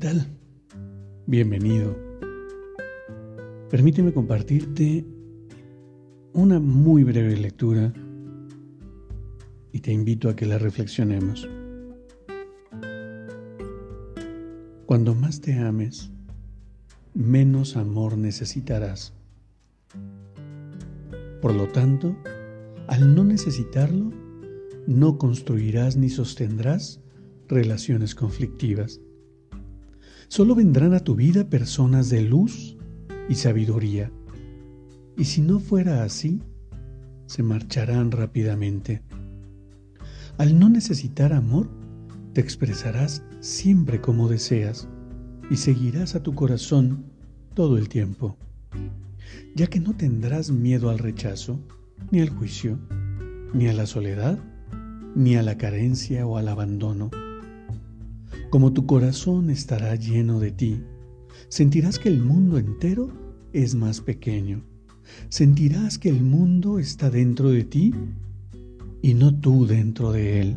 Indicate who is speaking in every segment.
Speaker 1: Tal? Bienvenido. Permíteme compartirte una muy breve lectura y te invito a que la reflexionemos. Cuando más te ames, menos amor necesitarás. Por lo tanto, al no necesitarlo, no construirás ni sostendrás relaciones conflictivas. Solo vendrán a tu vida personas de luz y sabiduría. Y si no fuera así, se marcharán rápidamente. Al no necesitar amor, te expresarás siempre como deseas y seguirás a tu corazón todo el tiempo, ya que no tendrás miedo al rechazo, ni al juicio, ni a la soledad, ni a la carencia o al abandono como tu corazón estará lleno de ti, sentirás que el mundo entero es más pequeño. Sentirás que el mundo está dentro de ti y no tú dentro de él.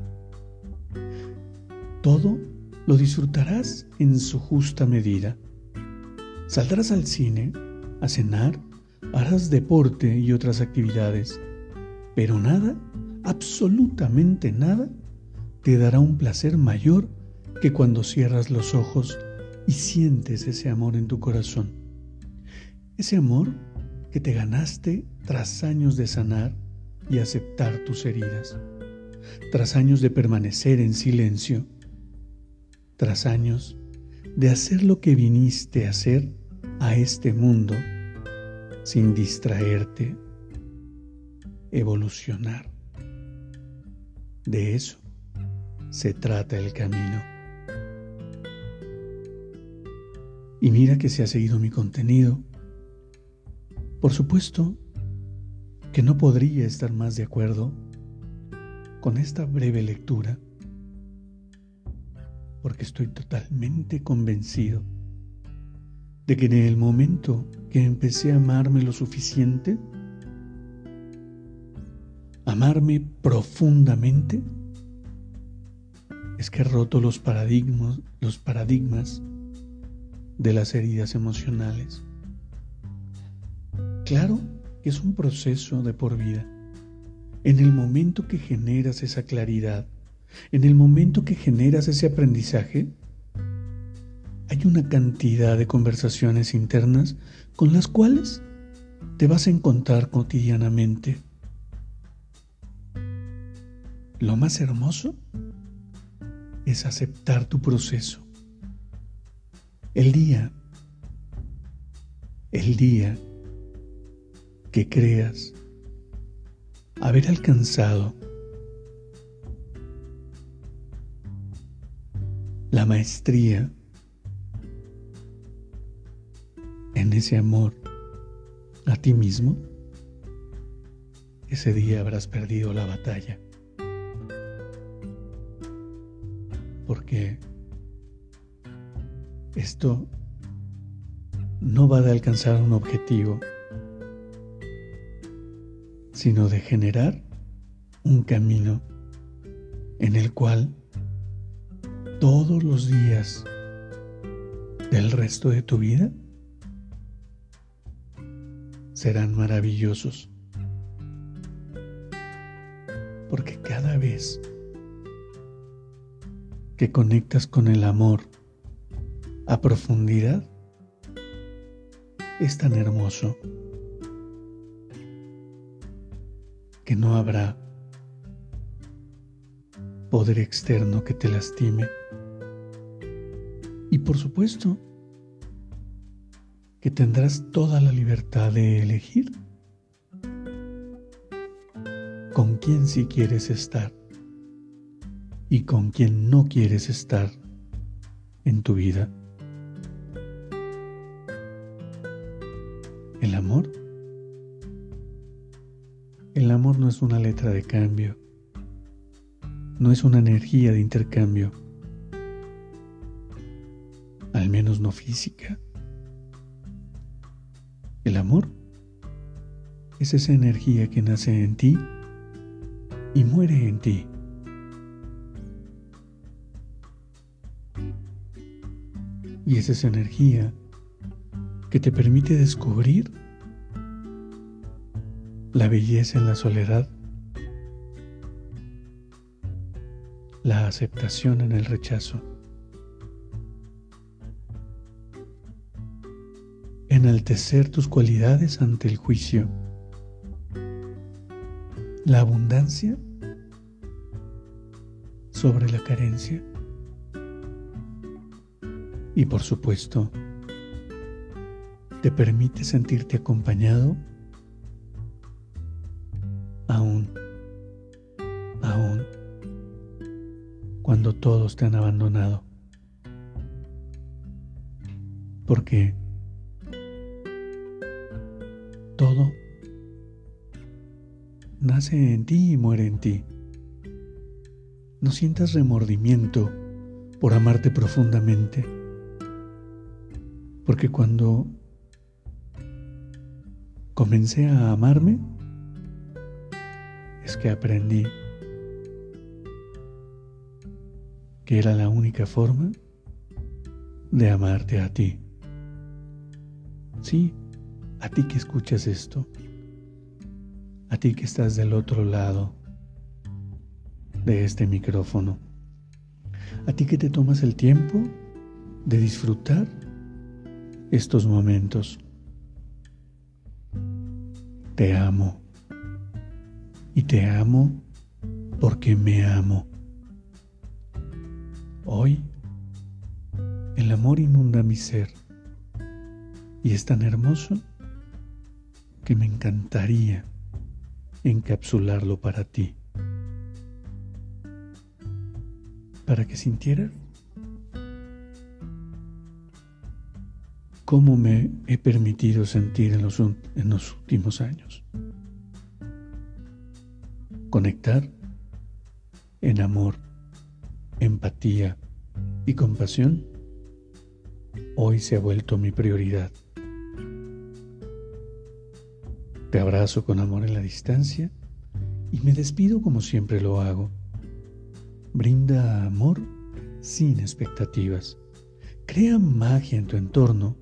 Speaker 1: Todo lo disfrutarás en su justa medida. Saldrás al cine, a cenar, harás deporte y otras actividades, pero nada, absolutamente nada, te dará un placer mayor que cuando cierras los ojos y sientes ese amor en tu corazón. Ese amor que te ganaste tras años de sanar y aceptar tus heridas, tras años de permanecer en silencio, tras años de hacer lo que viniste a hacer a este mundo sin distraerte, evolucionar. De eso se trata el camino. Y mira que se ha seguido mi contenido. Por supuesto que no podría estar más de acuerdo con esta breve lectura, porque estoy totalmente convencido de que en el momento que empecé a amarme lo suficiente, amarme profundamente, es que he roto los paradigmas, los paradigmas de las heridas emocionales. Claro que es un proceso de por vida. En el momento que generas esa claridad, en el momento que generas ese aprendizaje, hay una cantidad de conversaciones internas con las cuales te vas a encontrar cotidianamente. Lo más hermoso es aceptar tu proceso el día, el día que creas haber alcanzado la maestría en ese amor a ti mismo, ese día habrás perdido la batalla. Porque esto no va de alcanzar un objetivo, sino de generar un camino en el cual todos los días del resto de tu vida serán maravillosos. Porque cada vez que conectas con el amor, a profundidad es tan hermoso que no habrá poder externo que te lastime. Y por supuesto que tendrás toda la libertad de elegir con quién sí quieres estar y con quién no quieres estar en tu vida. El amor. El amor no es una letra de cambio, no es una energía de intercambio, al menos no física. El amor es esa energía que nace en ti y muere en ti. Y es esa energía que te permite descubrir la belleza en la soledad, la aceptación en el rechazo, enaltecer tus cualidades ante el juicio, la abundancia sobre la carencia y por supuesto te permite sentirte acompañado aún, aún, cuando todos te han abandonado. Porque todo nace en ti y muere en ti. No sientas remordimiento por amarte profundamente, porque cuando comencé a amarme, es que aprendí que era la única forma de amarte a ti. Sí, a ti que escuchas esto, a ti que estás del otro lado de este micrófono, a ti que te tomas el tiempo de disfrutar estos momentos. Te amo. Y te amo porque me amo. Hoy el amor inunda mi ser y es tan hermoso que me encantaría encapsularlo para ti, para que sintiera cómo me he permitido sentir en los, en los últimos años. Conectar en amor, empatía y compasión hoy se ha vuelto mi prioridad. Te abrazo con amor en la distancia y me despido como siempre lo hago. Brinda amor sin expectativas. Crea magia en tu entorno